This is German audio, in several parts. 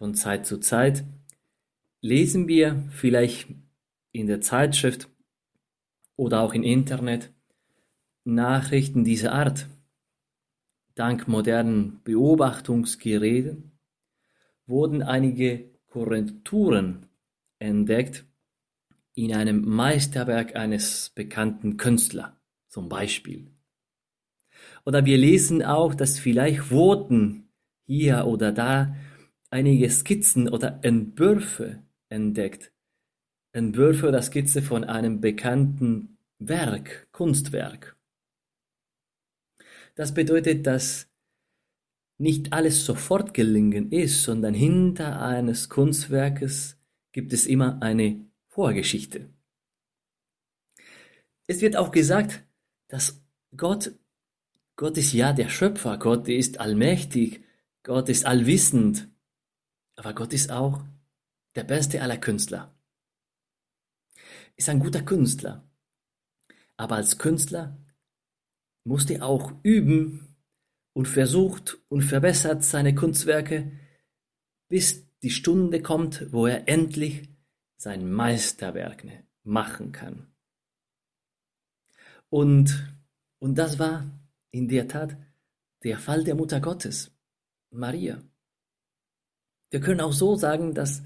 Von Zeit zu Zeit lesen wir vielleicht in der Zeitschrift oder auch im Internet Nachrichten dieser Art. Dank modernen Beobachtungsgeräten wurden einige Korrekturen entdeckt in einem Meisterwerk eines bekannten Künstlers zum Beispiel. Oder wir lesen auch, dass vielleicht wurden hier oder da einige Skizzen oder Entwürfe entdeckt. Entwürfe oder Skizze von einem bekannten Werk, Kunstwerk. Das bedeutet, dass nicht alles sofort gelingen ist, sondern hinter eines Kunstwerkes gibt es immer eine Vorgeschichte. Es wird auch gesagt, dass Gott, Gott ist ja der Schöpfer, Gott ist allmächtig, Gott ist allwissend, aber Gott ist auch der beste aller Künstler. Ist ein guter Künstler. Aber als Künstler musste er auch üben und versucht und verbessert seine Kunstwerke, bis die Stunde kommt, wo er endlich sein Meisterwerk machen kann. Und, und das war in der Tat der Fall der Mutter Gottes, Maria. Wir können auch so sagen, dass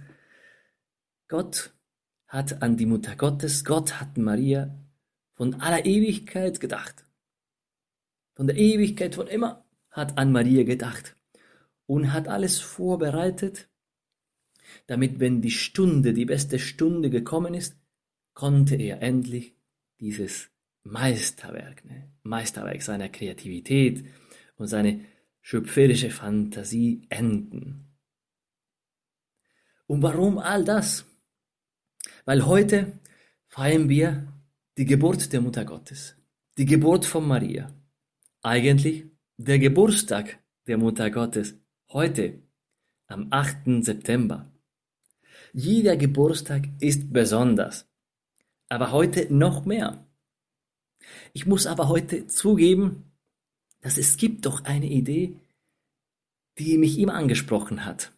Gott hat an die Mutter Gottes, Gott hat Maria von aller Ewigkeit gedacht. Von der Ewigkeit von immer hat an Maria gedacht und hat alles vorbereitet, damit wenn die Stunde, die beste Stunde gekommen ist, konnte er endlich dieses Meisterwerk, ne? Meisterwerk seiner Kreativität und seine schöpferische Fantasie enden. Und warum all das? Weil heute feiern wir die Geburt der Mutter Gottes, die Geburt von Maria. Eigentlich der Geburtstag der Mutter Gottes, heute am 8. September. Jeder Geburtstag ist besonders, aber heute noch mehr. Ich muss aber heute zugeben, dass es gibt doch eine Idee, die mich immer angesprochen hat.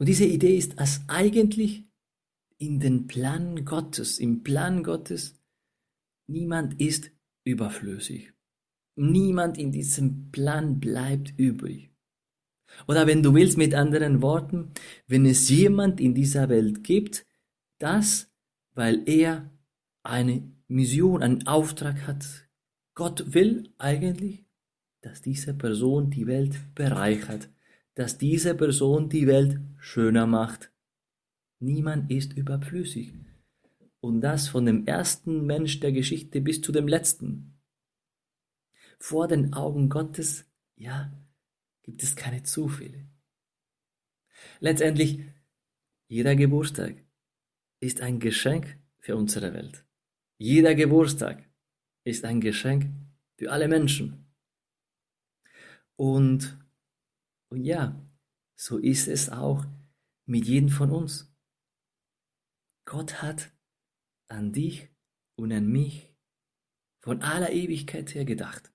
Und diese Idee ist, dass eigentlich in den Plan Gottes, im Plan Gottes, niemand ist überflüssig. Niemand in diesem Plan bleibt übrig. Oder wenn du willst mit anderen Worten, wenn es jemand in dieser Welt gibt, das, weil er eine Mission, einen Auftrag hat, Gott will eigentlich, dass diese Person die Welt bereichert, dass diese Person die Welt schöner macht. Niemand ist überflüssig. Und das von dem ersten Mensch der Geschichte bis zu dem letzten. Vor den Augen Gottes, ja, gibt es keine Zufälle. Letztendlich, jeder Geburtstag ist ein Geschenk für unsere Welt. Jeder Geburtstag ist ein Geschenk für alle Menschen. Und und ja, so ist es auch mit jedem von uns. Gott hat an dich und an mich von aller Ewigkeit her gedacht.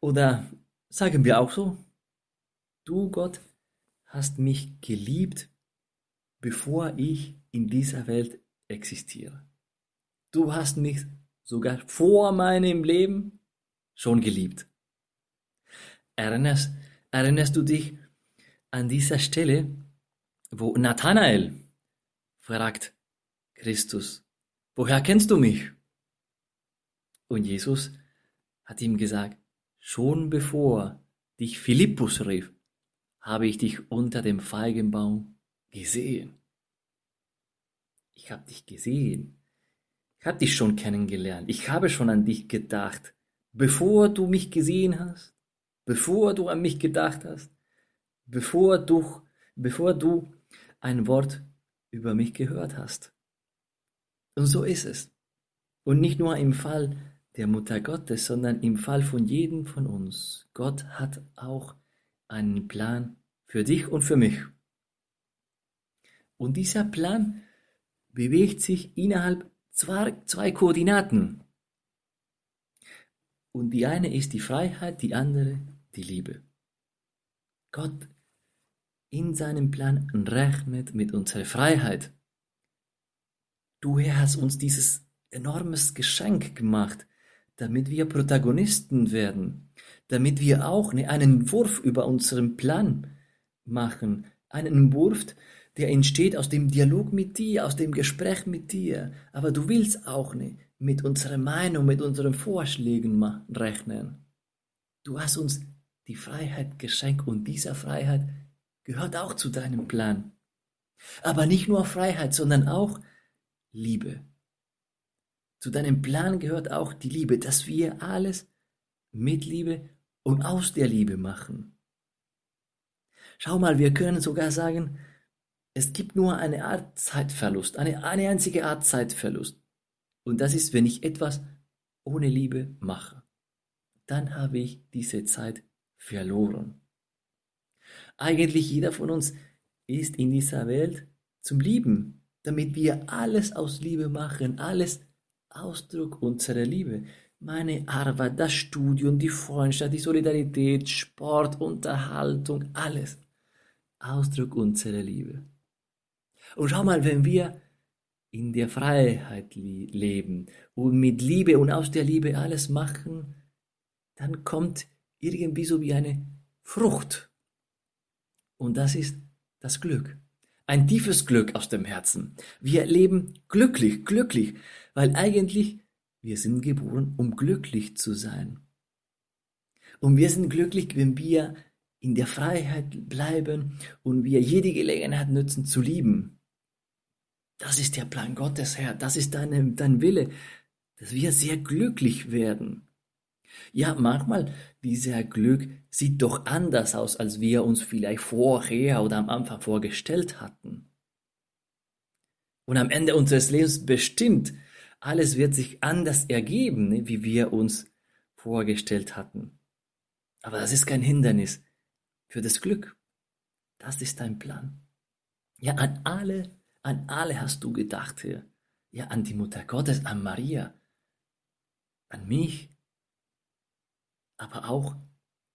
Oder sagen wir auch so, du Gott hast mich geliebt, bevor ich in dieser Welt existiere. Du hast mich sogar vor meinem Leben schon geliebt. Erinnerst, erinnerst du dich an dieser Stelle, wo Nathanael fragt Christus, woher kennst du mich? Und Jesus hat ihm gesagt, schon bevor dich Philippus rief, habe ich dich unter dem Feigenbaum gesehen. Ich habe dich gesehen. Ich habe dich schon kennengelernt. Ich habe schon an dich gedacht, bevor du mich gesehen hast bevor du an mich gedacht hast, bevor du, bevor du ein Wort über mich gehört hast. Und so ist es. Und nicht nur im Fall der Mutter Gottes, sondern im Fall von jedem von uns. Gott hat auch einen Plan für dich und für mich. Und dieser Plan bewegt sich innerhalb zwei, zwei Koordinaten. Und die eine ist die Freiheit, die andere die Liebe. Gott in seinem Plan rechnet mit unserer Freiheit. Du Herr hast uns dieses enormes Geschenk gemacht, damit wir Protagonisten werden, damit wir auch ne, einen Wurf über unseren Plan machen, einen Wurf, der entsteht aus dem Dialog mit dir, aus dem Gespräch mit dir. Aber du willst auch nicht mit unserer Meinung, mit unseren Vorschlägen rechnen. Du hast uns die Freiheit geschenkt und diese Freiheit gehört auch zu deinem Plan. Aber nicht nur Freiheit, sondern auch Liebe. Zu deinem Plan gehört auch die Liebe, dass wir alles mit Liebe und aus der Liebe machen. Schau mal, wir können sogar sagen, es gibt nur eine Art Zeitverlust, eine, eine einzige Art Zeitverlust. Und das ist, wenn ich etwas ohne Liebe mache. Dann habe ich diese Zeit verloren. Eigentlich jeder von uns ist in dieser Welt zum Lieben, damit wir alles aus Liebe machen, alles Ausdruck unserer Liebe. Meine Arbeit, das Studium, die Freundschaft, die Solidarität, Sport, Unterhaltung, alles Ausdruck unserer Liebe. Und schau mal, wenn wir in der Freiheit leben und mit Liebe und aus der Liebe alles machen, dann kommt irgendwie so wie eine Frucht. Und das ist das Glück. Ein tiefes Glück aus dem Herzen. Wir leben glücklich, glücklich, weil eigentlich wir sind geboren, um glücklich zu sein. Und wir sind glücklich, wenn wir in der Freiheit bleiben und wir jede Gelegenheit nutzen zu lieben. Das ist der Plan Gottes, Herr. Das ist dein, dein Wille, dass wir sehr glücklich werden. Ja, manchmal dieser Glück sieht doch anders aus, als wir uns vielleicht vorher oder am Anfang vorgestellt hatten. Und am Ende unseres Lebens bestimmt, alles wird sich anders ergeben, ne, wie wir uns vorgestellt hatten. Aber das ist kein Hindernis für das Glück. Das ist dein Plan. Ja, an alle an alle hast du gedacht, Herr. Ja, an die Mutter Gottes, an Maria, an mich, aber auch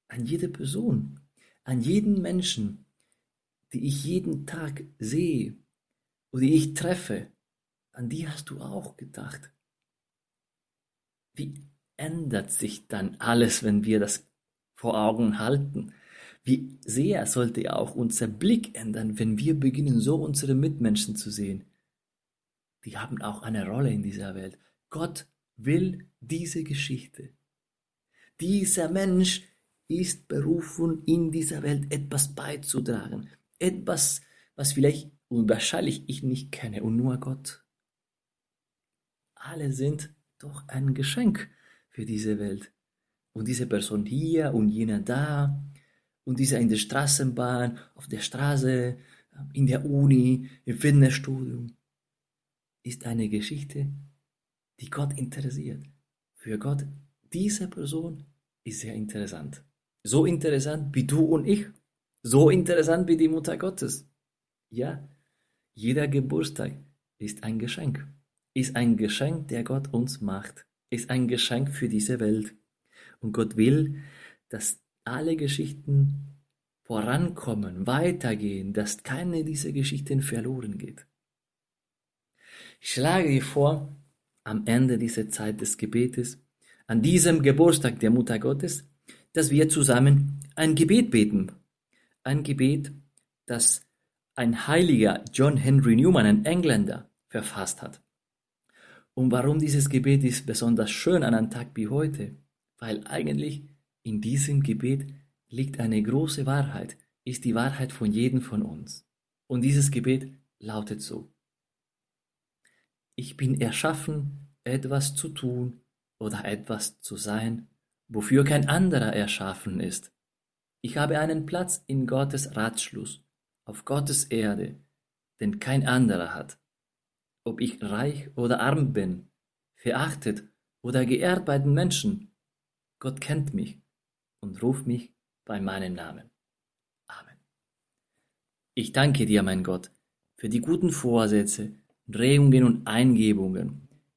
an jede Person, an jeden Menschen, die ich jeden Tag sehe oder die ich treffe, an die hast du auch gedacht. Wie ändert sich dann alles, wenn wir das vor Augen halten? Wie sehr sollte auch unser Blick ändern, wenn wir beginnen, so unsere Mitmenschen zu sehen. Die haben auch eine Rolle in dieser Welt. Gott will diese Geschichte. Dieser Mensch ist berufen, in dieser Welt etwas beizutragen. Etwas, was vielleicht und wahrscheinlich ich nicht kenne und nur Gott. Alle sind doch ein Geschenk für diese Welt. Und diese Person hier und jener da, und dieser in der Straßenbahn, auf der Straße, in der Uni, im Fitnessstudio, ist eine Geschichte, die Gott interessiert. Für Gott, diese Person ist sehr interessant. So interessant wie du und ich. So interessant wie die Mutter Gottes. Ja, jeder Geburtstag ist ein Geschenk. Ist ein Geschenk, der Gott uns macht. Ist ein Geschenk für diese Welt. Und Gott will, dass alle Geschichten vorankommen, weitergehen, dass keine dieser Geschichten verloren geht. Ich schlage dir vor, am Ende dieser Zeit des Gebetes, an diesem Geburtstag der Mutter Gottes, dass wir zusammen ein Gebet beten. Ein Gebet, das ein heiliger John Henry Newman, ein Engländer, verfasst hat. Und warum dieses Gebet ist besonders schön an einem Tag wie heute? Weil eigentlich in diesem Gebet liegt eine große Wahrheit, ist die Wahrheit von jedem von uns. Und dieses Gebet lautet so. Ich bin erschaffen, etwas zu tun oder etwas zu sein, wofür kein anderer erschaffen ist. Ich habe einen Platz in Gottes Ratschluss, auf Gottes Erde, den kein anderer hat. Ob ich reich oder arm bin, verachtet oder geehrt bei den Menschen, Gott kennt mich und ruft mich bei meinem Namen. Amen. Ich danke dir, mein Gott, für die guten Vorsätze, Regungen und Eingebungen,